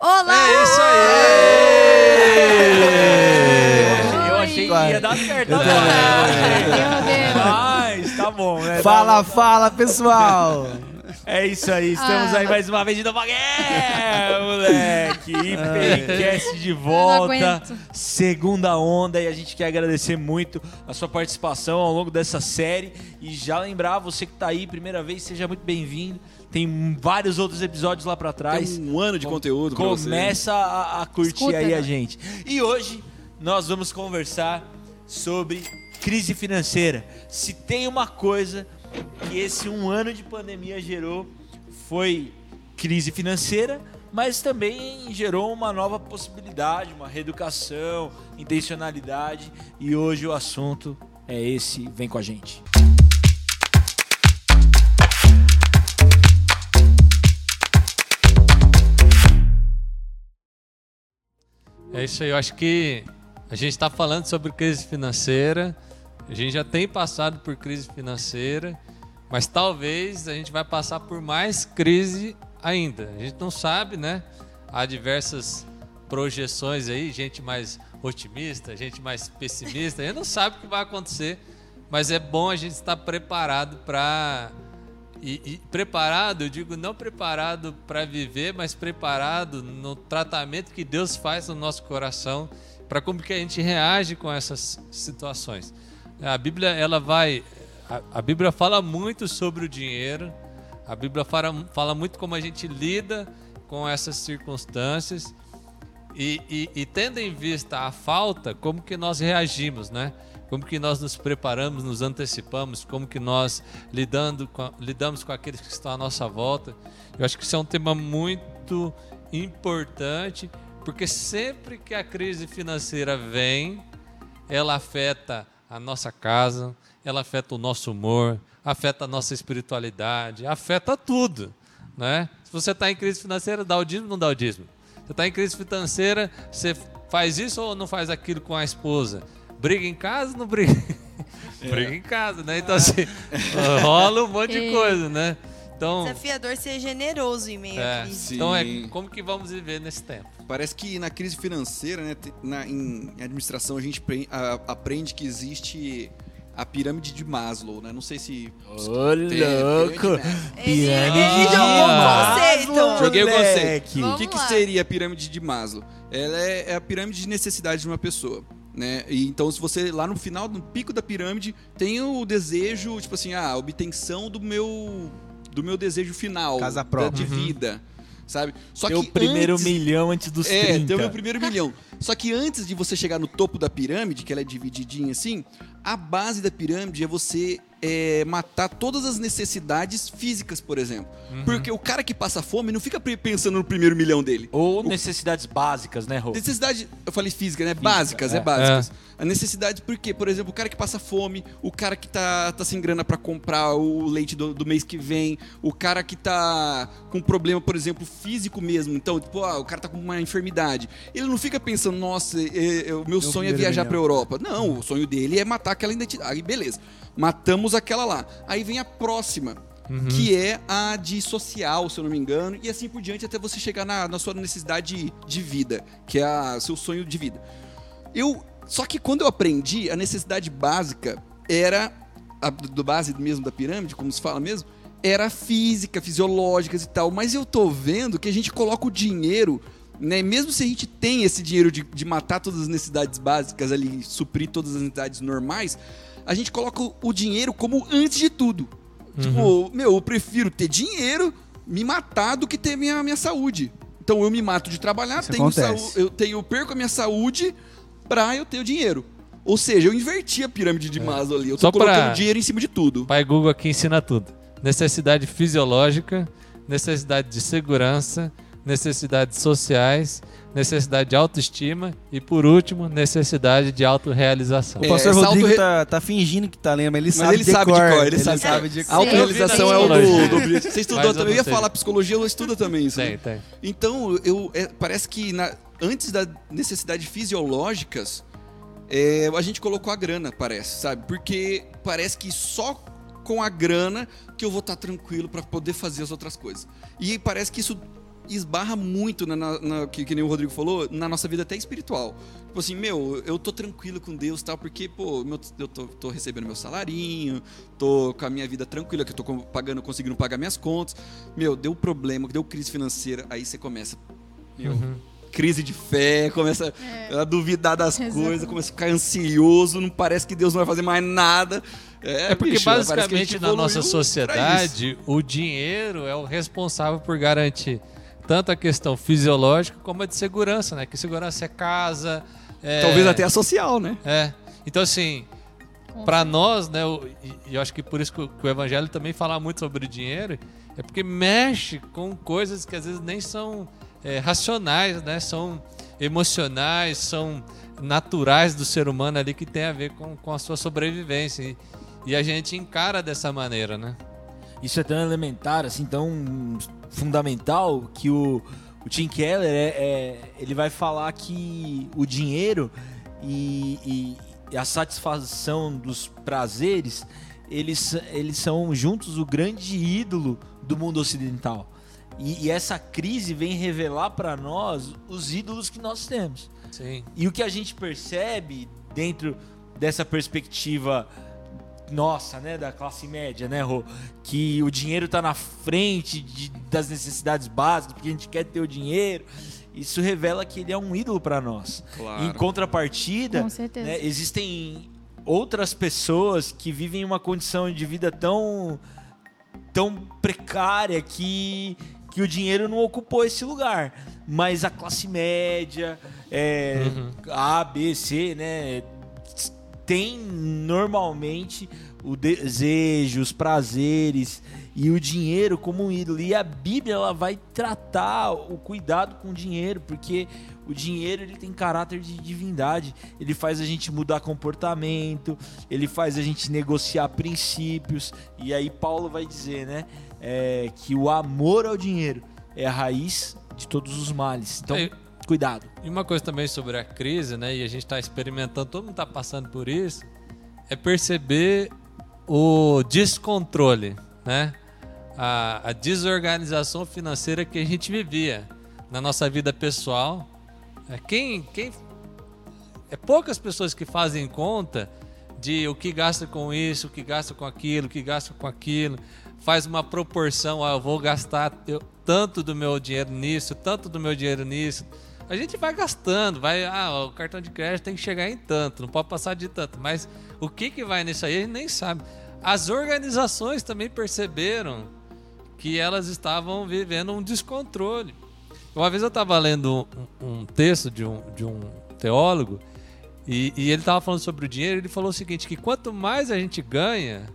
Olá! É isso aí! Eu achei que ia dar certo agora. Meu Deus. Mas tá bom, né? Fala, fala, pessoal! É isso aí, estamos Ah. aí mais uma vez de novo. É, moleque! IPCast de volta. Segunda onda e a gente quer agradecer muito a sua participação ao longo dessa série. E já lembrar, você que tá aí, primeira vez, seja muito bem-vindo. Tem vários outros episódios lá pra trás. Tem um ano de conteúdo pra você. Começa a, a curtir Escuta, aí a né? gente. E hoje nós vamos conversar sobre crise financeira. Se tem uma coisa que esse um ano de pandemia gerou, foi crise financeira, mas também gerou uma nova possibilidade, uma reeducação, intencionalidade. E hoje o assunto é esse. Vem com a gente. É isso aí, eu acho que a gente está falando sobre crise financeira, a gente já tem passado por crise financeira, mas talvez a gente vai passar por mais crise ainda. A gente não sabe, né? Há diversas projeções aí, gente mais otimista, gente mais pessimista, a gente não sabe o que vai acontecer, mas é bom a gente estar preparado para e, e preparado, eu digo não preparado para viver, mas preparado no tratamento que Deus faz no nosso coração, para como que a gente reage com essas situações. A Bíblia ela vai, a, a Bíblia fala muito sobre o dinheiro, a Bíblia fala, fala muito como a gente lida com essas circunstâncias e, e, e tendo em vista a falta, como que nós reagimos, né? Como que nós nos preparamos, nos antecipamos, como que nós lidando com, lidamos com aqueles que estão à nossa volta. Eu acho que isso é um tema muito importante, porque sempre que a crise financeira vem, ela afeta a nossa casa, ela afeta o nosso humor, afeta a nossa espiritualidade, afeta tudo, né? Se você está em crise financeira, dá o dízimo ou não dá o dízimo? Você está em crise financeira, você faz isso ou não faz aquilo com a esposa? Briga em casa ou não briga? briga em casa, né? Então, assim, rola um monte de É. coisa, né? Então, Desafiador ser generoso em meio é, à crise. então é como que vamos viver nesse tempo? Parece que na crise financeira, né, na, em administração, a gente pre- a- aprende que existe a pirâmide de Maslow, né? Não sei se. Ô, louco! Pirâmide de Maslow, conceito. Joguei o conceito. O que, que seria a pirâmide de Maslow? Ela é, é a pirâmide de necessidades de uma pessoa. Né? E então, se você lá no final, no pico da pirâmide, tem o desejo, tipo assim, ah, a obtenção do meu do meu desejo final Casa da- própria. de vida, sabe? Só Teu que primeiro antes- milhão antes dos É, 30. tem o meu primeiro milhão. Só que antes de você chegar no topo da pirâmide, que ela é divididinha assim, a base da pirâmide é você é, matar todas as necessidades físicas, por exemplo. Porque o cara que passa fome não fica pensando no primeiro milhão dele. Ou necessidades básicas, né, Rô? Necessidade, eu falei física, né? básicas, é, é. básicas. A necessidade, por quê? Por exemplo, o cara que passa fome, o cara que tá, tá sem grana pra comprar o leite do, do mês que vem, o cara que tá com problema, por exemplo, físico mesmo. Então, tipo, ah, o cara tá com uma enfermidade. Ele não fica pensando, nossa, é, é, o meu sonho é viajar milhão. pra Europa. Não, o sonho dele é matar aquela identidade. Aí, beleza. Matamos aquela lá. Aí vem a próxima. Que é a de social, se eu não me engano, e assim por diante até você chegar na, na sua necessidade de vida, que é a seu sonho de vida. Eu só que quando eu aprendi, a necessidade básica era a do base mesmo da pirâmide, como se fala mesmo, era física, fisiológicas e tal. Mas eu tô vendo que a gente coloca o dinheiro, né? Mesmo se a gente tem esse dinheiro de, de matar todas as necessidades básicas ali, suprir todas as necessidades normais, a gente coloca o- o dinheiro como antes de tudo. Tipo, meu, eu prefiro ter dinheiro, me matar do que ter minha, minha saúde. Então eu me mato de trabalhar, Isso tenho saúde eu tenho perco a minha saúde pra eu ter o dinheiro. Ou seja, eu inverti a pirâmide de Maslow ali. Eu tô Só pra- colocando dinheiro em cima de tudo. Pai Google aqui ensina tudo. Necessidade fisiológica, necessidade de segurança, necessidades sociais, necessidade de autoestima e, por último, necessidade de autorrealização. O É, pastor Rodrigo tá, tá fingindo que tá lendo, mas ele Mas sabe ele de sabe cor. de cor, ele sabe. de A cor. autorrealização é o do, do... Você estudou também. Eu ia sei. falar psicologia, eu estudo também isso. né? Tem, tem. Então, eu, é, parece que na- antes das necessidades fisiológicas, é, a gente colocou a grana, parece, sabe? Porque parece que só com a grana que eu vou estar tranquilo para poder fazer as outras coisas. E parece que isso esbarra muito, na, na- na- que, que nem o Rodrigo falou, na nossa vida até espiritual. Tipo assim, meu, eu tô tranquilo com Deus e tal, porque, pô, meu- eu tô, tô recebendo meu salarinho, tô com a minha vida tranquila, que eu tô pagando, conseguindo pagar minhas contas. Meu, deu problema, deu crise financeira, aí você começa, meu, crise de fé, começa a duvidar das Exatamente. coisas, começa a ficar ansioso, não parece que Deus não vai fazer mais nada. É, É porque bicho, basicamente gente na nossa sociedade o dinheiro é o responsável por garantir tanto a questão fisiológica como a de segurança, né? Que segurança é casa, é, Talvez até a social, né? é. Então assim, para nós, né? o- E e eu acho que por isso que o, que o evangelho também fala muito sobre dinheiro, é porque mexe com coisas que às vezes nem são é, racionais, né? São emocionais, são naturais do ser humano ali que tem a ver com, com a sua sobrevivência. E, e a gente encara dessa maneira, né? Isso é tão elementar, assim, tão fundamental que o, o Tim Keller é, é- ele vai falar que o dinheiro e, e- e a satisfação dos prazeres eles, eles são juntos o grande ídolo do mundo ocidental. E, e essa crise vem revelar para nós os ídolos que nós temos. Sim. E o que a gente percebe dentro dessa perspectiva nossa, né, da classe média, né, Rô? Que o dinheiro tá na frente de- das necessidades básicas, porque a gente quer ter o dinheiro. Isso revela que ele é um ídolo para nós. Claro. Em contrapartida, né, existem outras pessoas que vivem uma condição de vida tão tão precária que que o dinheiro não ocupou esse lugar, mas a classe média, é, A, B, C, né, tem normalmente o desejo, os prazeres e o dinheiro como um ídolo. E a Bíblia ela vai tratar o cuidado com o dinheiro, porque o dinheiro ele tem caráter de divindade. Ele faz a gente mudar comportamento, ele faz a gente negociar princípios. E aí Paulo vai dizer, né, é, que o amor ao dinheiro é a raiz de todos os males. Então, É, cuidado. E uma coisa também sobre a crise, né? E a gente está experimentando, todo mundo está passando por isso, é perceber o descontrole, né? A, a desorganização financeira que a gente vivia na nossa vida pessoal. É, quem, quem é poucas pessoas que fazem conta de o que gasta com isso, o que gasta com aquilo, o que gasta com aquilo, faz uma proporção, ah, eu vou gastar eu- tanto do meu dinheiro nisso, tanto do meu dinheiro nisso. A gente vai gastando, vai, ah, o cartão de crédito tem que chegar em tanto, não pode passar de tanto, mas o que que vai nisso aí a gente nem sabe. As organizações também perceberam que elas estavam vivendo um descontrole. Uma vez eu estava lendo um, um texto de um, de um teólogo e, e ele estava falando sobre o dinheiro. Ele falou o seguinte: que quanto mais a gente ganha,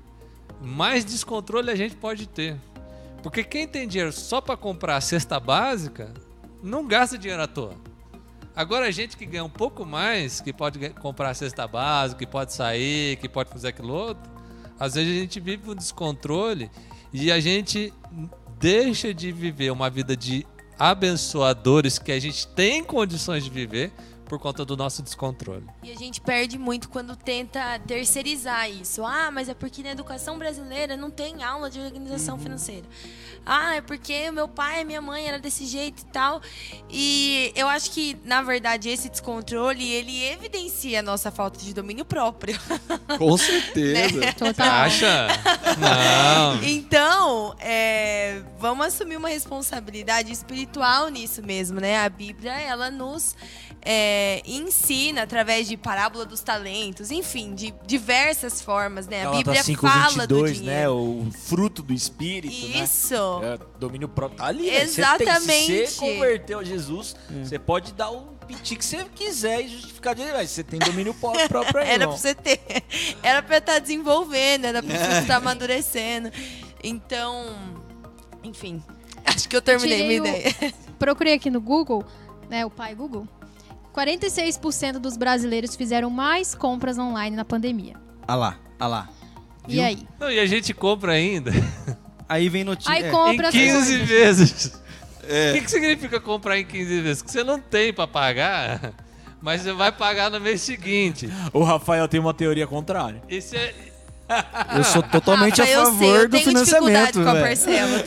mais descontrole a gente pode ter. Porque quem tem dinheiro só para comprar a cesta básica não gasta dinheiro à toa. Agora a gente que ganha um pouco mais, que pode comprar cesta básica, que pode sair, que pode fazer aquilo outro, às vezes a gente vive um descontrole e a gente deixa de viver uma vida de abençoadores que a gente tem condições de viver por conta do nosso descontrole. E a gente perde muito quando tenta terceirizar isso. Ah, mas é porque na educação brasileira não tem aula de organização financeira. Ah, é porque meu pai e minha mãe era desse jeito e tal. E eu acho que, na verdade, esse descontrole, ele evidencia a nossa falta de domínio próprio. Com certeza. Total. Acha? Não. Então, é, vamos assumir uma responsabilidade espiritual nisso mesmo, né? A Bíblia, ela nos é, ensina através de parábola dos talentos, enfim, de diversas formas, né? A Bíblia Gálatas fala do 5:22, né? dinheiro. O fruto do espírito, né? Isso. É, domínio próprio. Tá ali, né? Você tem- Exatamente. se você converteu a Jesus, você pode dar o piti que você quiser e justificar de mas você tem domínio pró- próprio aí, Era pra você ter. Era pra estar desenvolvendo, era pra você estar amadurecendo. Então, enfim. Acho que eu terminei minha Tirei o- ideia. Procurei aqui no Google, né, o pai Google. 46% dos brasileiros fizeram mais compras online na pandemia. Ah lá, ah lá. E Viu? aí? Não, e a gente compra ainda Aí vem notícia. Aí é, compra em as 15 coisas. vezes. É. O que, que significa comprar em 15 vezes? Que você não tem pra pagar, mas você vai pagar no mês seguinte. O Rafael tem uma teoria contrária. Isso é, Eu sou totalmente Ah, a eu favor sei, eu do financiamento, com a velho. parcela.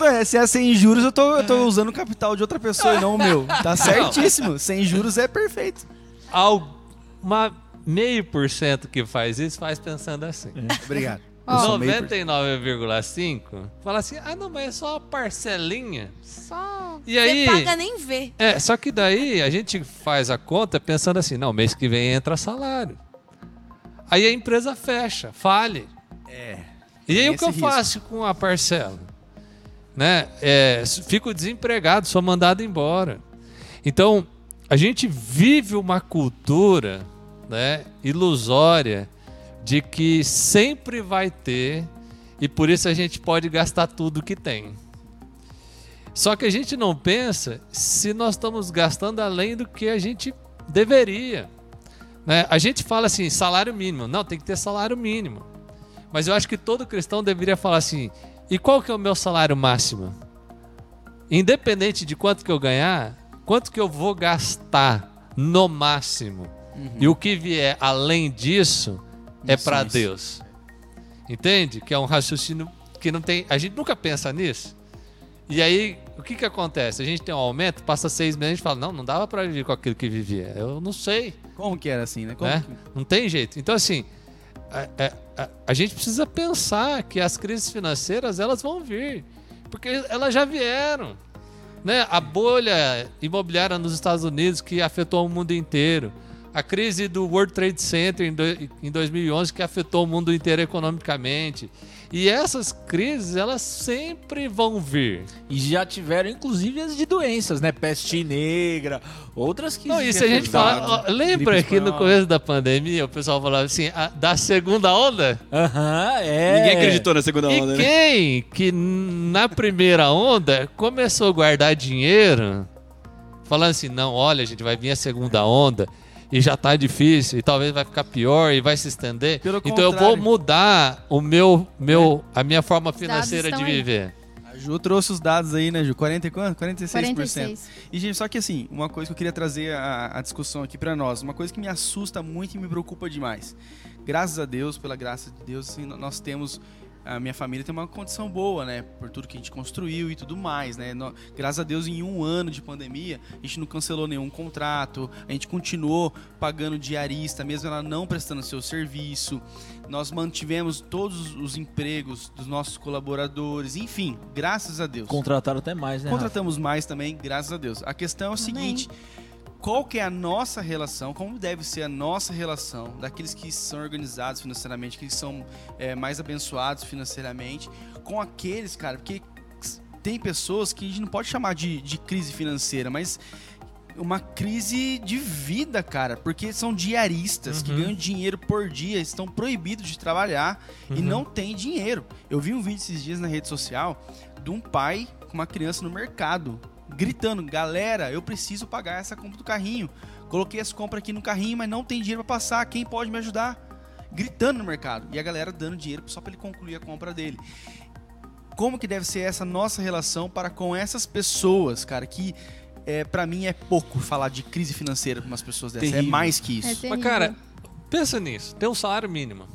Eu é, se é sem juros, eu tô, eu tô usando o capital de outra pessoa e não o meu. Tá certíssimo. Sem juros é perfeito. Alguma meio por cento que faz isso faz pensando assim. Obrigado. Eu sou meio por- 99,5 fala assim: ah, não, mas é só uma parcelinha. Só. E aí. Você paga nem vê. É, só que daí a gente faz a conta pensando assim: não, mês que vem entra salário. Aí a empresa fecha, fale. É. E aí o que eu risco. faço com a parcela? Né? É, fico desempregado, sou mandado embora. Então, a gente vive uma cultura né, ilusória de que sempre vai ter e por isso a gente pode gastar tudo que tem. Só que a gente não pensa se nós estamos gastando além do que a gente deveria. Né? A gente fala assim, salário mínimo. Não, tem que ter salário mínimo. Mas eu acho que todo cristão deveria falar assim: e qual que é o meu salário máximo? Independente de quanto que eu ganhar, quanto que eu vou gastar no máximo? E o que vier além disso é para. Deus. Entende? Que é um raciocínio que não tem. A gente nunca pensa nisso. E aí, o que que acontece? A gente tem um aumento, passa seis meses, a gente fala: não, não dava para viver com aquilo que vivia. Eu não sei Como que era assim, né? Né? que- Não tem jeito. Então, assim, a, a- a- a gente precisa pensar que as crises financeiras elas vão vir. Porque elas já vieram. Né? A bolha imobiliária nos Estados Unidos que afetou o mundo inteiro. A crise do World Trade Center em, do- em 2011 que afetou o mundo inteiro economicamente. E essas crises, elas sempre vão vir. E já tiveram, inclusive, as de doenças, né? Peste negra, outras que. Não, e se já a gente afetaram. fala, ó, lembra que no começo da pandemia o pessoal falava assim, a- da segunda onda? Aham, é. Ninguém acreditou na segunda E onda, né? quem que na primeira onda começou a guardar dinheiro, falando assim, não, olha, a gente vai vir a segunda onda e já tá difícil e talvez vai ficar pior e vai se estender. Pelo então eu vou contrário. mudar o meu, meu, a minha forma financeira de estão aí. viver. A Ju trouxe os dados aí, né, Ju? 40 e quanto? 46%. 46. E, gente, só que assim, uma coisa que eu queria trazer a, a discussão aqui pra nós, uma coisa que me assusta muito e me preocupa demais. Graças a Deus, pela graça de Deus, assim, nós temos. A minha família tem uma condição boa, né? Por tudo que a gente construiu e tudo mais, né? Nó- graças a Deus, em um ano de pandemia, a gente não cancelou nenhum contrato, a gente continuou pagando diarista, mesmo ela não prestando seu serviço. Nós mantivemos todos os empregos dos nossos colaboradores, enfim, graças a Deus. Contrataram até mais, né? Rafa? Contratamos mais também, graças a Deus. A questão é o seguinte: qual que é a nossa relação, como deve ser a nossa relação daqueles que são organizados financeiramente, que são é, mais abençoados financeiramente, com aqueles, cara, porque tem pessoas que a gente não pode chamar de, de crise financeira, mas uma crise de vida, cara, porque são diaristas que Uhum. ganham dinheiro por dia, estão proibidos de trabalhar e não têm dinheiro. Eu vi um vídeo esses dias na rede social de um pai com uma criança no mercado gritando: "Galera, eu preciso pagar essa compra do carrinho. Coloquei as compras aqui no carrinho, mas não tem dinheiro pra passar. Quem pode me ajudar?" Gritando no mercado e a galera dando dinheiro só pra ele concluir a compra dele. Como que deve ser essa nossa relação para com essas pessoas, cara, que é, para mim é pouco falar de crise financeira com umas pessoas dessas. É Terrível. mais que isso. É. Mas, cara, pensa nisso. Tem um salário mínimo.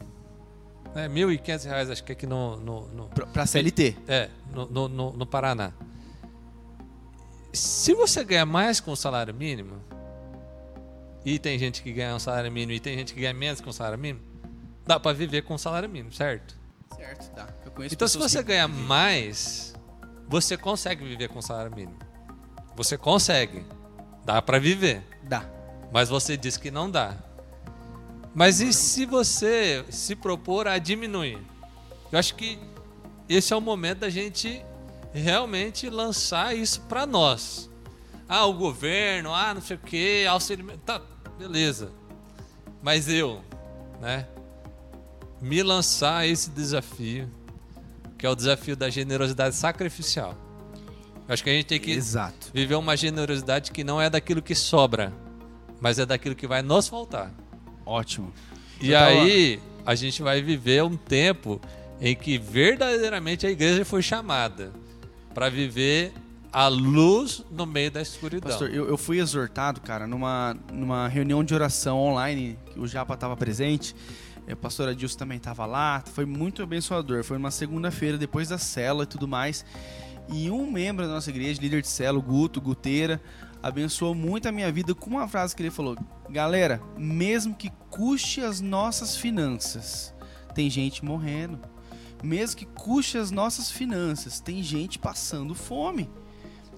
Né? 1.500 reais, acho que aqui no, no, no- Pra, pra CLT. É, no, no, no- no Paraná. Se você ganha mais com o salário mínimo, e tem gente que ganha um salário mínimo e tem gente que ganha menos com o salário mínimo, dá pra viver com o salário mínimo, certo? Certo, dá. Eu conheço Então, se você que- ganha mais, você consegue viver com o salário mínimo. Você consegue. Dá pra viver. Dá. Mas você diz que não dá. Mas e se você se propor a diminuir? Eu acho que esse é o momento da gente realmente lançar isso para nós. Ah, o governo, ah, não sei o quê, auxílio. Tá, beleza. Mas eu, né? Me lançar esse desafio, que é o desafio da generosidade sacrificial. Eu acho que a gente tem que Exato. viver uma generosidade que não é daquilo que sobra, mas é daquilo que vai nos faltar. Ótimo. E Eu tava- aí a gente vai viver um tempo em que verdadeiramente a igreja foi chamada para viver a luz no meio da escuridão. Pastor, eu, eu fui exortado, cara, numa, numa reunião de oração online, que o Japa estava presente. A pastora Adilson também estava lá. Foi muito abençoador. Foi uma segunda-feira depois da célula e tudo mais. E um membro da nossa igreja, líder de célula, Guto, Guteira, abençoou muito a minha vida com uma frase que ele falou: Galera, mesmo que custe as nossas finanças, tem gente morrendo. Mesmo que custe as nossas finanças, tem gente passando fome.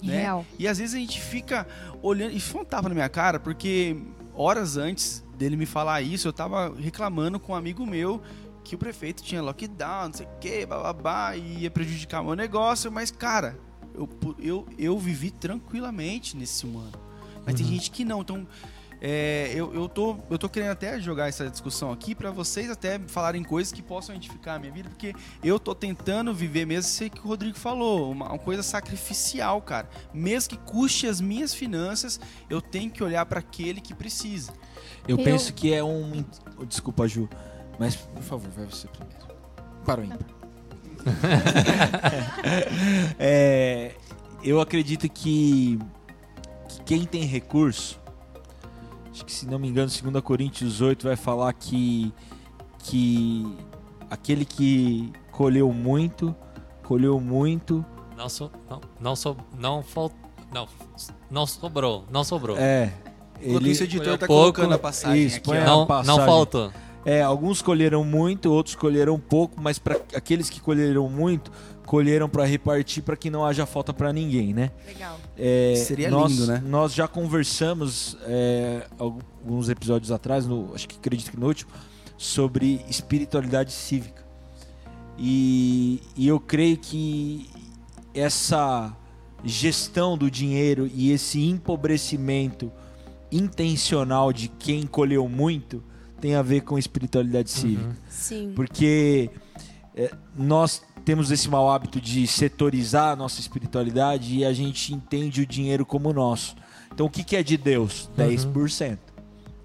Né? Real. E às vezes a gente fica olhando. E foi um tapa na minha cara, porque horas antes dele me falar isso, eu tava reclamando com um amigo meu que o prefeito tinha lockdown, não sei o que, bababá, e ia prejudicar meu negócio, mas, cara, eu, eu, eu vivi tranquilamente nesse ano. Mas tem gente que não, então. É, eu, eu, tô, eu tô querendo até jogar essa discussão aqui para vocês até falarem coisas que possam identificar a minha vida, porque eu tô tentando viver mesmo isso que o Rodrigo falou, uma, uma coisa sacrificial, cara. Mesmo que custe as minhas finanças, eu tenho que olhar para aquele que precisa. Eu, Eu- penso que é um. Desculpa, Ju. Mas, por favor, vai você primeiro. Para o ímpar. É, eu acredito que, que quem tem recurso, acho que se não me engano, 2 Coríntios 8 vai falar que, que aquele que colheu muito, colheu muito. Não, so, não, não, so, não, fal, não, não sobrou, não sobrou. É. Enquanto isso, o editor tá pouco, colocando a passagem isso, aqui, a não, não passagem. faltou. É, alguns colheram muito, outros colheram pouco, mas para aqueles que colheram muito, colheram para repartir para que não haja falta para ninguém, né? Legal. É, Seria nós, lindo, né? Nós já conversamos é, alguns episódios atrás, no, acho que acredito que no último, sobre espiritualidade cívica. E, e eu creio que essa gestão do dinheiro e esse empobrecimento intencional de quem colheu muito tem a ver com espiritualidade cívica. Sim. Porque é, nós temos esse mau hábito de setorizar a nossa espiritualidade e a gente entende o dinheiro como nosso. Então o que, que é de Deus? 10%.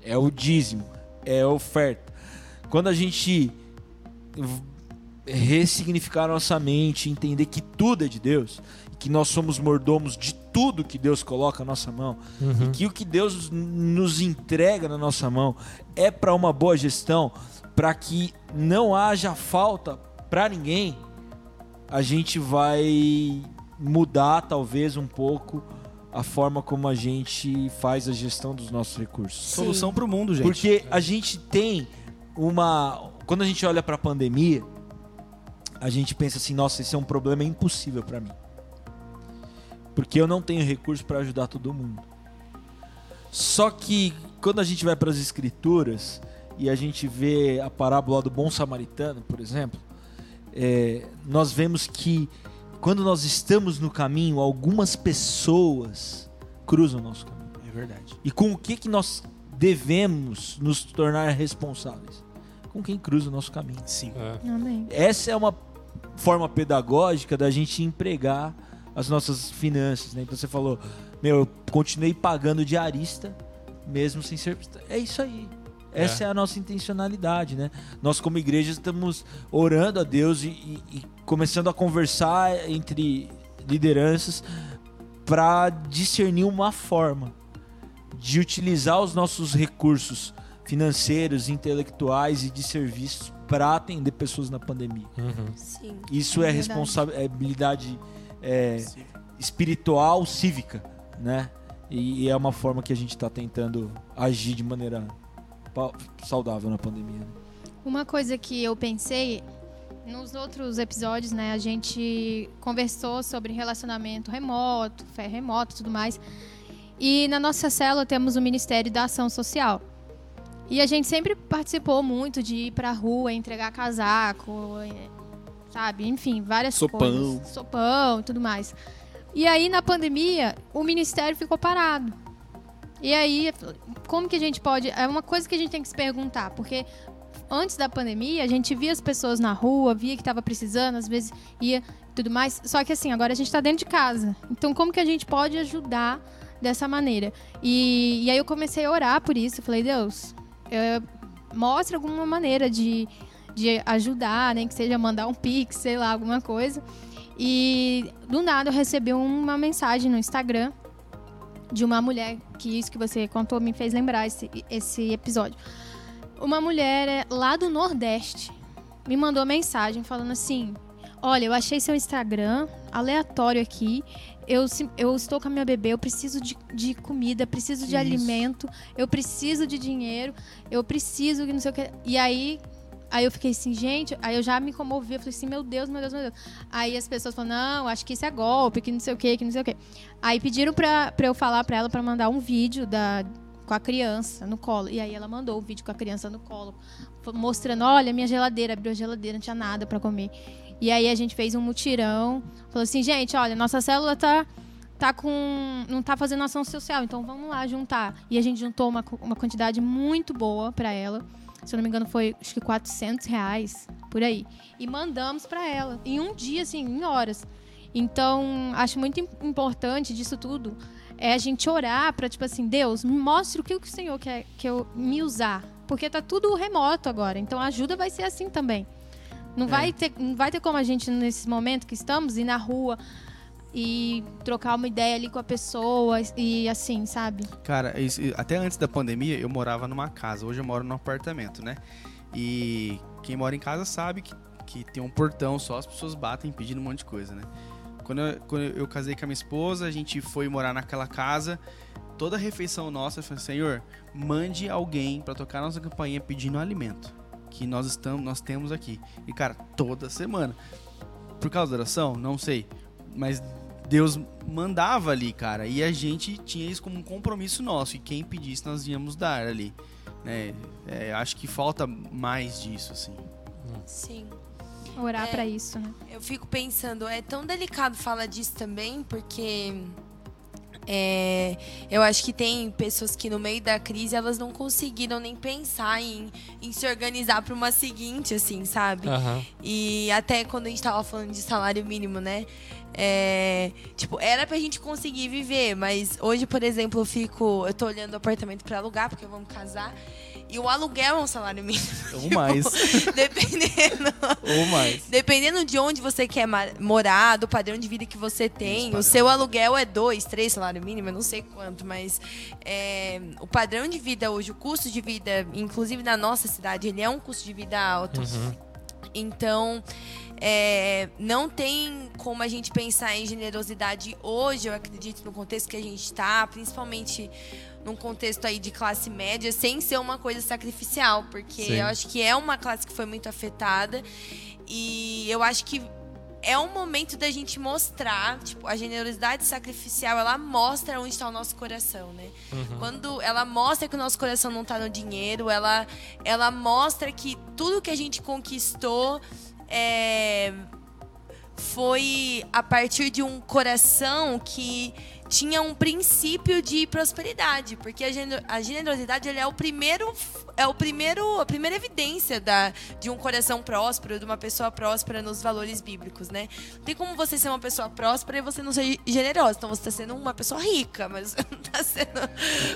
É o dízimo, é a oferta. Quando a gente ressignificar a nossa mente, entender que tudo é de Deus, que nós somos mordomos de tudo que Deus coloca na nossa mão, e que o que Deus nos entrega na nossa mão é para uma boa gestão, para que não haja falta para ninguém, a gente vai mudar talvez um pouco a forma como a gente faz a gestão dos nossos recursos. Solução pro mundo, gente. Porque a gente tem uma. Quando a gente olha para a pandemia, a gente pensa assim: nossa, esse é um problema impossível para mim. Porque eu não tenho recurso para ajudar todo mundo. Só que quando a gente vai para as escrituras e a gente vê a parábola do bom samaritano, por exemplo, é, nós vemos que quando nós estamos no caminho, algumas pessoas cruzam o nosso caminho. É verdade. E com o que, que nós devemos nos tornar responsáveis? Com quem cruza o nosso caminho. Sim. É. Amém. Essa é uma forma pedagógica da gente empregar as nossas finanças, né? Então você falou, meu, eu continuei pagando diarista mesmo sem ser. É isso aí. Essa é. a nossa intencionalidade, né? Nós como igreja estamos orando a Deus e, e- e começando a conversar entre lideranças para discernir uma forma de utilizar os nossos recursos financeiros, intelectuais e de serviços para atender pessoas na pandemia. Uhum. Sim. Isso é, É responsabilidade é, espiritual, cívica, né? E, e é uma forma que a gente está tentando agir de maneira saudável na pandemia. né? Uma coisa que eu pensei nos outros episódios, né, a gente conversou sobre relacionamento remoto, fé remota e tudo mais. E na nossa célula temos o Ministério da Ação Social. E a gente sempre participou muito de ir pra rua, entregar casaco, sabe? Enfim, várias Sopão. coisas. Sopão e tudo mais. E aí, na pandemia, o ministério ficou parado. E aí, como que a gente pode. É uma coisa que a gente tem que se perguntar, porque antes da pandemia, a gente via as pessoas na rua, via que estava precisando, às vezes ia e tudo mais. Só que assim, agora a gente está dentro de casa. Então, como que a gente pode ajudar dessa maneira? E, e aí eu comecei a orar por isso. Eu falei, Deus, eh, mostra alguma maneira de, de ajudar, nem que seja mandar um pix, sei lá, alguma coisa. E do nada eu recebi uma mensagem no Instagram de uma mulher, que isso que você contou me fez lembrar esse, esse episódio. Uma mulher é, lá do Nordeste me mandou mensagem falando assim: Olha, eu achei seu Instagram aleatório aqui. Eu, eu estou com a minha bebê, eu preciso de, de comida, preciso de Isso. alimento, eu preciso de dinheiro, eu preciso que não sei o que. E aí, aí eu fiquei assim, gente, aí eu já me comovi, eu falei assim, meu Deus, meu Deus, meu Deus. Aí as pessoas falaram, não, acho que isso é golpe, que não sei o que, que não sei o que. Aí pediram pra, pra eu falar pra ela pra mandar um vídeo da, com a criança no colo. E aí ela mandou o vídeo com a criança no colo, mostrando, olha, minha geladeira, abriu a geladeira, não tinha nada pra comer. E aí a gente fez um mutirão, falou assim, gente, olha, nossa célula tá tá com não tá fazendo ação social, então vamos lá juntar. E a gente juntou uma, uma quantidade muito boa pra ela. Se eu não me engano foi acho que 400 reais por aí. E mandamos pra ela em um dia assim, em horas. Então, acho muito im- importante disso tudo é a gente orar pra, tipo assim, Deus, me mostre o que o Senhor quer que eu me usar. Porque tá tudo remoto agora. Então a ajuda vai ser assim também. Não, vai, ter, não vai ter como a gente, nesse momento que estamos, ir na rua e trocar uma ideia ali com a pessoa e assim, sabe? Cara, isso- até antes da pandemia eu morava numa casa. Hoje eu moro num apartamento, né? E quem mora em casa sabe que, que tem um portão só, as pessoas batem pedindo um monte de coisa, né? Quando eu, quando eu casei com a minha esposa, a gente foi morar naquela casa. Toda refeição nossa, eu falei, Senhor, mande alguém pra tocar nossa campainha pedindo alimento. Que nós estamos, nós temos aqui. E, cara, toda semana. Por causa da oração? Não sei. Mas Deus mandava ali, cara. E a gente tinha isso como um compromisso nosso. E quem pedisse, nós íamos dar ali. Né? É, acho que falta mais disso, assim. Sim. Orar É. pra isso, né? Eu fico pensando, é tão delicado falar disso também, porque é, eu acho que tem pessoas que no meio da crise elas não conseguiram nem pensar em, em se organizar para uma seguinte, assim, sabe? Aham. E até quando a gente tava falando de salário mínimo, né? É, tipo, era pra gente conseguir viver, mas hoje, por exemplo, eu fico. Eu tô olhando o apartamento pra alugar, porque vamos casar. E o aluguel é um salário mínimo. Ou mais. Dependendo. Ou mais. Dependendo de onde você quer morar, do padrão de vida que você tem, o seu aluguel é dois, três salário mínimo, eu não sei quanto, mas é, o padrão de vida hoje, o custo de vida, inclusive na nossa cidade, ele é um custo de vida alto. Então, é, não tem como a gente pensar em generosidade hoje, eu acredito, no contexto que a gente está, principalmente num contexto aí de classe média, sem ser uma coisa sacrificial, porque Sim. eu acho que é uma classe que foi muito afetada e eu acho que é um momento da gente mostrar, tipo, a generosidade sacrificial, ela mostra onde está o nosso coração, né? Quando ela mostra que o nosso coração não está no dinheiro, ela, ela mostra que tudo que a gente conquistou é, foi a partir de um coração que tinha um princípio de prosperidade, porque a, gene- a generosidade ele é o primeiro é o primeiro a primeira evidência da, de um coração próspero, de uma pessoa próspera nos valores bíblicos, né? Não tem como você ser uma pessoa próspera e você não ser generosa, então você está sendo uma pessoa rica, mas você não está sendo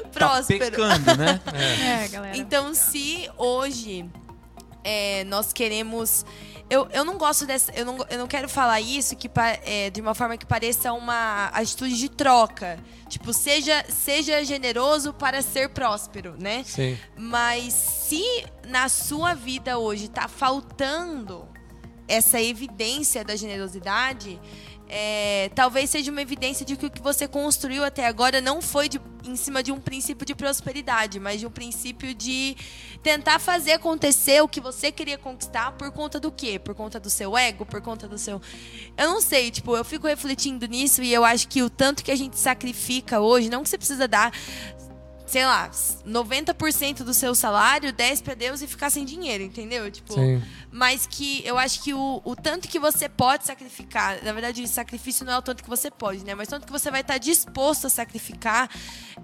Tá próspero. pecando, né? É, galera. Então, se hoje é, nós queremos. Eu, eu não gosto dessa. Eu não, eu não quero falar isso que, é, de uma forma que pareça uma atitude de troca. Tipo, seja, seja generoso para ser próspero, né? Sim. Mas se na sua vida hoje tá faltando essa evidência da generosidade, é, talvez seja uma evidência de que o que você construiu até agora não foi de- em cima de um princípio de prosperidade, mas de um princípio de tentar fazer acontecer o que você queria conquistar por conta do quê? Por conta do seu ego? Por conta do seu. Eu não sei, tipo, eu fico refletindo nisso e eu acho que o tanto que a gente sacrifica hoje, não que você precisa dar sei lá, 90% do seu salário, 10 para Deus e ficar sem dinheiro, entendeu? Tipo, Sim. mas que eu acho que o, o tanto que você pode sacrificar, na verdade, sacrifício não é o tanto que você pode, né? Mas tanto que você vai estar disposto a sacrificar,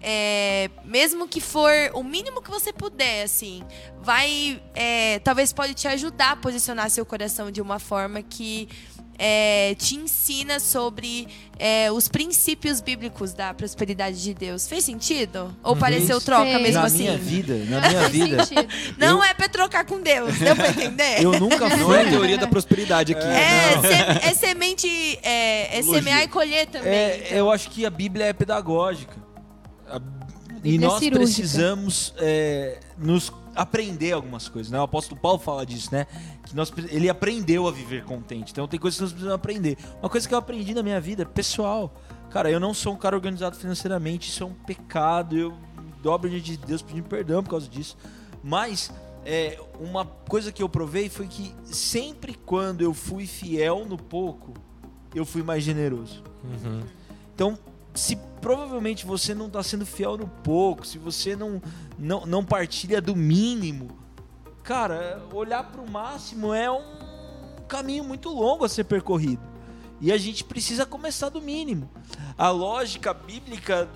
é, mesmo que for o mínimo que você puder, assim, vai, é, talvez pode te ajudar a posicionar seu coração de uma forma que é, te ensina sobre é, os princípios bíblicos da prosperidade de Deus. Fez sentido? Ou pareceu Fez. troca Fez. mesmo na assim? minha vida, na minha vida. Não Eu- é pra trocar com Deus, deu pra entender? eu nunca Não é a fui. teoria da prosperidade aqui. É, se- é semente. É, é semear e colher também. É, então. eu acho que a Bíblia é pedagógica. A- E Bíblia é nós cirúrgica. precisamos é, nos aprender algumas coisas, né? O apóstolo Paulo fala disso, né? Que nós, ele aprendeu a viver contente. Então tem coisas que nós precisamos aprender. Uma coisa que eu aprendi na minha vida, pessoal. Cara, eu não sou um cara organizado financeiramente, isso é um pecado. Eu dobro diante de Deus pedindo perdão por causa disso. Mas é, uma coisa que eu provei foi que sempre quando eu fui fiel no pouco, eu fui mais generoso. Uhum. Então, se provavelmente você não está sendo fiel no pouco, se você não, não, não partilha do mínimo, cara, olhar para o máximo é um caminho muito longo a ser percorrido. E a gente precisa começar do mínimo. A lógica bíblica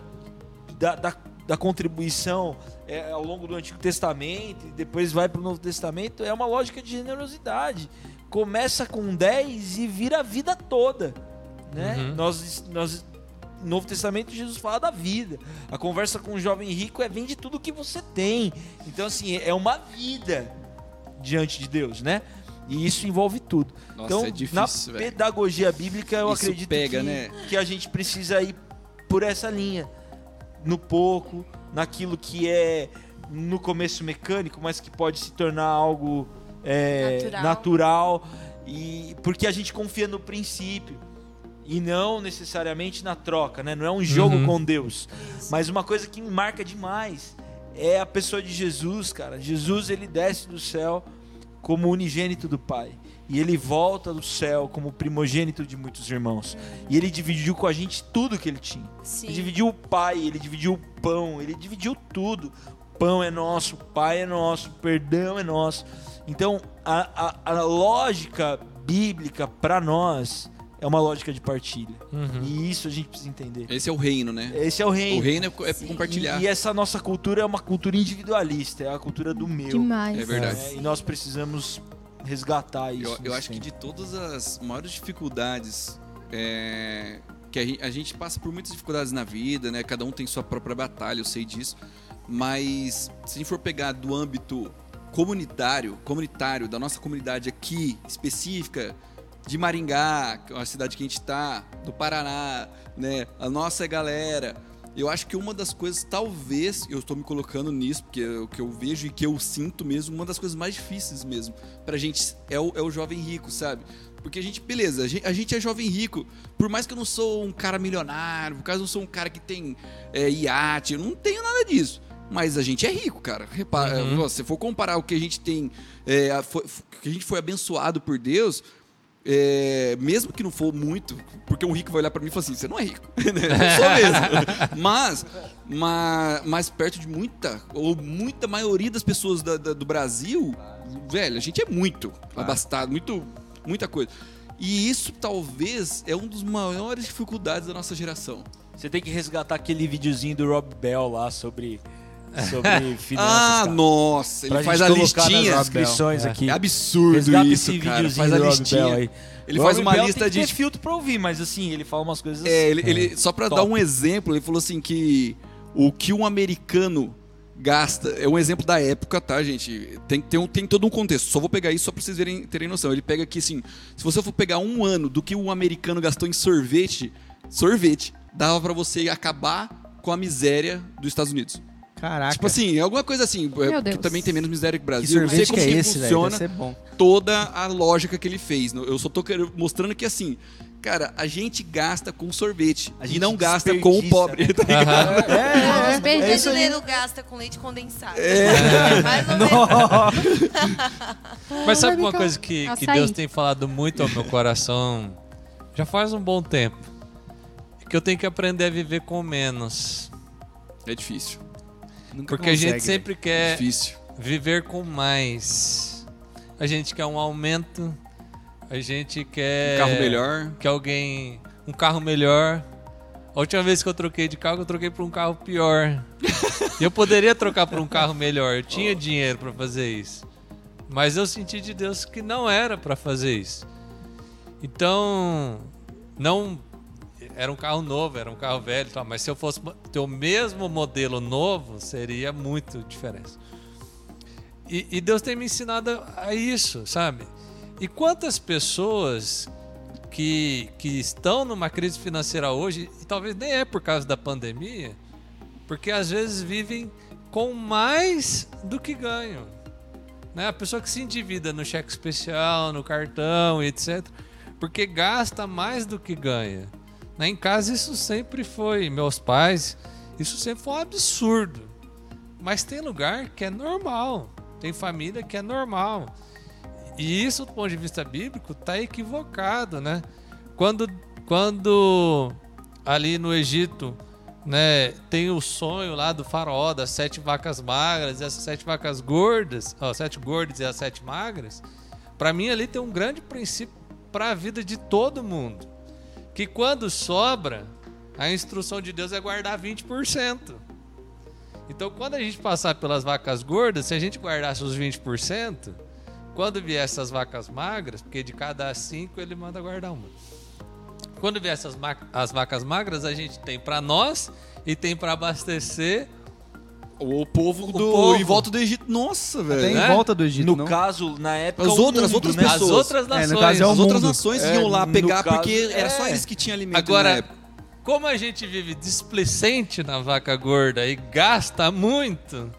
da, da, da contribuição é, ao longo do Antigo Testamento e depois vai para o Novo Testamento é uma lógica de generosidade. Começa com 10 e vira a vida toda. Né? Uhum. Nós, nós Novo Testamento Jesus fala da vida. A conversa com o jovem rico é vende tudo que você tem. Então assim, é uma vida diante de Deus, né? E isso envolve tudo. Nossa, então, é difícil, na velho. pedagogia bíblica, eu Isso acredito pega, que, né? que a gente precisa ir por essa linha. No pouco, naquilo que é no começo mecânico, mas que pode se tornar algo é, Natural. natural. E porque a gente confia no princípio e não necessariamente na troca, né? Não é um jogo Uhum. com Deus. Mas uma coisa que me marca demais é a pessoa de Jesus, cara. Jesus ele desce do céu como unigênito do Pai. E ele volta do céu como primogênito de muitos irmãos. E ele dividiu com a gente tudo que ele tinha. Sim. Ele dividiu o pai, ele dividiu o pão, ele dividiu tudo. O pão é nosso, o pai é nosso, o perdão é nosso. Então, a, a, a lógica bíblica para nós é uma lógica de partilha. Uhum. E isso a gente precisa entender. Esse é o reino, né? Esse é o reino. O reino é, é compartilhar. E, e essa nossa cultura é uma cultura individualista, é a cultura do meu. Demais. É verdade. É, e nós precisamos resgatar isso. Eu, eu acho que tempo. de todas as maiores dificuldades é, que a gente passa por muitas dificuldades na vida, né? Cada um tem sua própria batalha, eu sei disso. Mas se a gente for pegar do âmbito comunitário, comunitário da nossa comunidade aqui específica de Maringá, que é uma cidade que a gente tá, do Paraná, né? A nossa galera. Eu acho que uma das coisas, talvez, eu estou me colocando nisso, porque é o que eu vejo e que eu sinto mesmo, uma das coisas mais difíceis mesmo pra gente é o, é o jovem rico, sabe? Porque a gente, beleza, a gente, a gente é jovem rico. Por mais que eu não sou um cara milionário, por causa que eu não sou um cara que tem é, iate, eu não tenho nada disso. Mas a gente é rico, cara. Repara, Uhum. se for comparar o que a gente tem, é, a- foi- que a gente foi abençoado por Deus, é, mesmo que não for muito, porque um rico vai olhar pra mim e falar assim: você não é rico. eu sou mesmo. mas, mas, mas perto de muita, ou muita maioria das pessoas da- da- do Brasil, velho, a gente é muito abastado, muito, muita coisa. E isso talvez é um dos maiores dificuldades da nossa geração. Você tem que resgatar aquele videozinho do Rob Bell lá sobre, sobre finanças. ah, cara. nossa, ele Pra faz gente a listinha. nas descrições É. aqui. É absurdo Resgata isso, esse cara. Faz a listinha. Aí. Ele O faz uma Bell lista tem que de ter filtro pra ouvir, mas assim, ele fala umas coisas É, ele, ele- só pra Top. dar um exemplo, ele falou assim que o que um americano gasta, é um exemplo da época, tá, gente? Tem, tem, um- tem todo um contexto. Só vou pegar isso só pra vocês verem, terem noção. Ele pega aqui assim, se você for pegar um ano do que um americano gastou em sorvete, sorvete, dava pra você acabar com a miséria dos Estados Unidos. Caraca. Tipo assim, é alguma coisa assim, é, que Deus. também tem menos miséria que o que Brasil. Não sei sorvete como que é que esse, velho? funciona Deve ser bom. toda a lógica que ele fez. Eu só tô querendo- mostrando que assim, cara, a gente gasta com sorvete A e gente não gasta com o desperdiça, pobre. né? tá ligado? Aham. É, perdidos é isso aí. dele gasta com leite condensado. Mais ou menos. Mas sabe uma coisa que, que açaí. Deus tem falado muito ao meu coração já faz um bom tempo? É que eu tenho que aprender a viver com menos. É difícil. Nunca Porque a consegue, gente sempre É quer difícil. viver com mais. A gente quer um aumento, a gente quer Um carro melhor. que alguém um carro melhor. A última vez que eu troquei de carro, eu troquei por um carro pior. e eu poderia trocar por um carro melhor, eu tinha dinheiro para fazer isso. Mas eu senti de Deus que não era para fazer isso. Então, não era um carro novo, era um carro velho, tal, mas se eu fosse ter o mesmo modelo novo, seria muito diferença. E, e Deus tem me ensinado a isso, sabe? E quantas pessoas que, que estão numa crise financeira hoje, e talvez nem é por causa da pandemia, porque às vezes vivem com mais do que ganham. Né? A pessoa que se endivida no cheque especial, no cartão etc. Porque gasta mais do que ganha. Né? Em casa isso sempre foi. Meus pais, isso sempre foi um absurdo. Mas tem lugar que é normal. Tem família que é normal. E isso, do ponto de vista bíblico, está equivocado, né? Quando, quando ali no Egito, né, tem o sonho lá do faraó das sete vacas magras e essas sete vacas gordas, ó, sete gordas e as sete magras, para mim ali tem um grande princípio para a vida de todo mundo, que quando sobra, a instrução de Deus é guardar 20%. Então, quando a gente passar pelas vacas gordas, se a gente guardasse os 20%, quando vier essas vacas magras, porque de cada cinco ele manda guardar uma. Quando vier essas as vacas magras, a gente tem para nós e tem para abastecer o povo do povo. em volta do Egito. Nossa, velho. Até em né? volta do Egito, No não? caso, na época. As o outras- as mundo, outras né? pessoas. as outras É, no nações. caso é o As outras nações É, iam lá pegar caso, porque era só é. eles que tinham alimento na Agora, época. como a gente vive displicente na vaca gorda e gasta muito,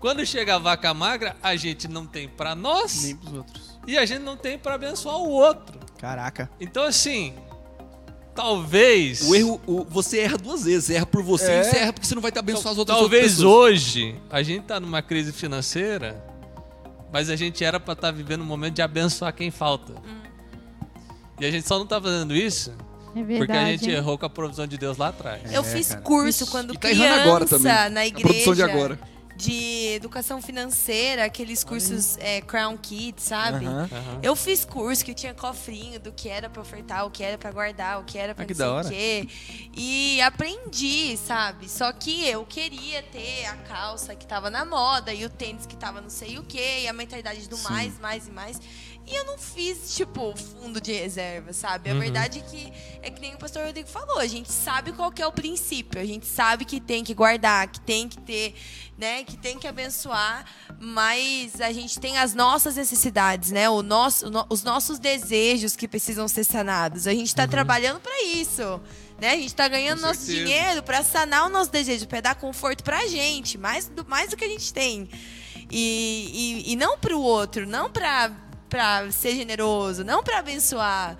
quando chega a vaca magra, a gente não tem para nós Nem pros outros. e a gente não tem para abençoar o outro. Caraca. Então, assim, talvez. O erro, o- você erra duas vezes. Erra por você É. e você erra porque você não vai te abençoar as outras Talvez outras hoje a gente tá numa crise financeira, mas a gente era para estar vivendo um momento de abençoar quem falta. E a gente só não tá fazendo isso É verdade. porque a gente errou com a provisão de Deus lá atrás. Eu É, fiz curso quando E tá errando agora criança também. na A igreja. produção de agora. De educação financeira, aqueles cursos é, Crown Kids, sabe? Aham. Aham. Eu fiz curso que tinha cofrinho do que era pra ofertar, o que era pra guardar, o que era pra Ah, não sei o quê. E aprendi, sabe? Só que eu queria ter a calça que tava na moda e o tênis que tava não sei o quê, e a mentalidade do mais, mais e mais. E eu não fiz, tipo, fundo de reserva, sabe? A Uhum. verdade é que é que nem o pastor Rodrigo falou, a gente sabe qual que é o princípio, a gente sabe que tem que guardar, que tem que ter, né, que tem que abençoar, mas a gente tem as nossas necessidades, né? O nosso, os nossos desejos que precisam ser sanados. A gente está trabalhando para isso. Né? A gente está ganhando Com nosso certeza. dinheiro para sanar o nosso desejo, para dar conforto pra gente, mais do, mais do que a gente tem. E, e, e não para o outro, não para para ser generoso, não para abençoar.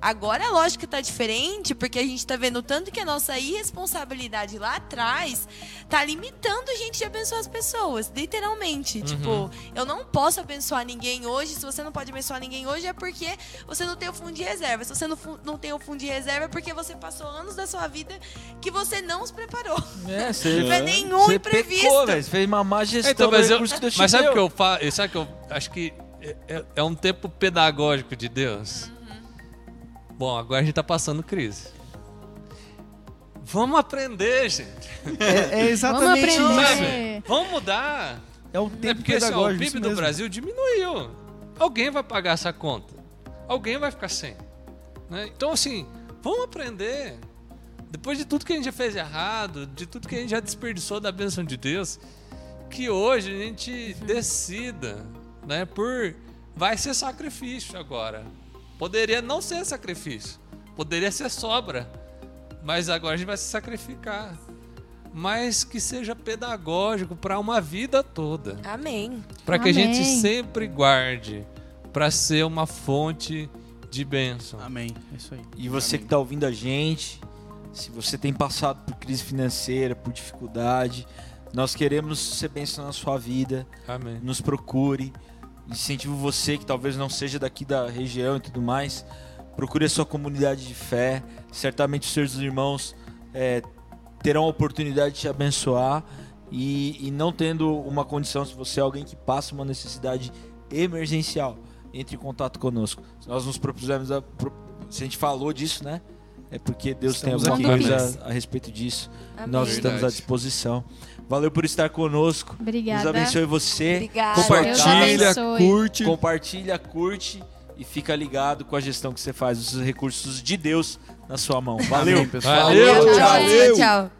Agora a lógica tá diferente, porque a gente tá vendo o tanto que a nossa irresponsabilidade lá atrás tá limitando a gente de abençoar as pessoas, literalmente. Tipo, eu não posso abençoar ninguém hoje, se você não pode abençoar ninguém hoje é porque você não tem o fundo de reserva. Se você não, não tem o fundo de reserva é porque você passou anos da sua vida que você não se preparou. É, você, Não é nenhum você imprevisto. pecou. Você fez uma má gestão Então, do mas, eu, recurso que Deus te mas sabe o que eu falo? Sabe que eu acho que é, é- é um tempo pedagógico de Deus? Bom, agora a gente tá passando crise. Vamos aprender, gente. É, é exatamente Vamos isso. aprender. Vamos mudar. É o É tempo porque assim, ó, o pedagógico. PIB isso do mesmo. Brasil diminuiu. Alguém vai pagar essa conta. Alguém vai ficar sem. né? Então, assim, vamos aprender. Depois de tudo que a gente já fez errado, de tudo que a gente já desperdiçou da bênção de Deus, que hoje a gente decida, né? Por vai ser sacrifício agora. Poderia não ser sacrifício, poderia ser sobra, mas agora a gente vai se sacrificar. Mas que seja pedagógico para uma vida toda. Amém. Para que a gente Amém. sempre guarde para ser uma fonte de bênção. Amém. É isso aí. E você que está ouvindo a gente, se você tem passado por crise financeira, por dificuldade, nós queremos ser bênção na sua vida. Amém. Nos procure. Incentivo você que talvez não seja daqui da região e tudo mais. Procure a sua comunidade de fé. Certamente os seus irmãos é, terão a oportunidade de te abençoar. E, e não tendo uma condição, se você é alguém que passa uma necessidade emergencial, entre em contato conosco. Se nós nos propusemos, a, pro- se a gente falou disso, né? É porque Deus Estamos tem alguma aqui. coisa a, a respeito disso. Amém. Nós estamos à disposição. Valeu por estar conosco. Obrigada. Deus abençoe você. Obrigada. Compartilha, curte. compartilha, curte e fica ligado com a gestão que você faz, os recursos de Deus na sua mão. Valeu. Amém, pessoal. Valeu. Tchau, Valeu. tchau.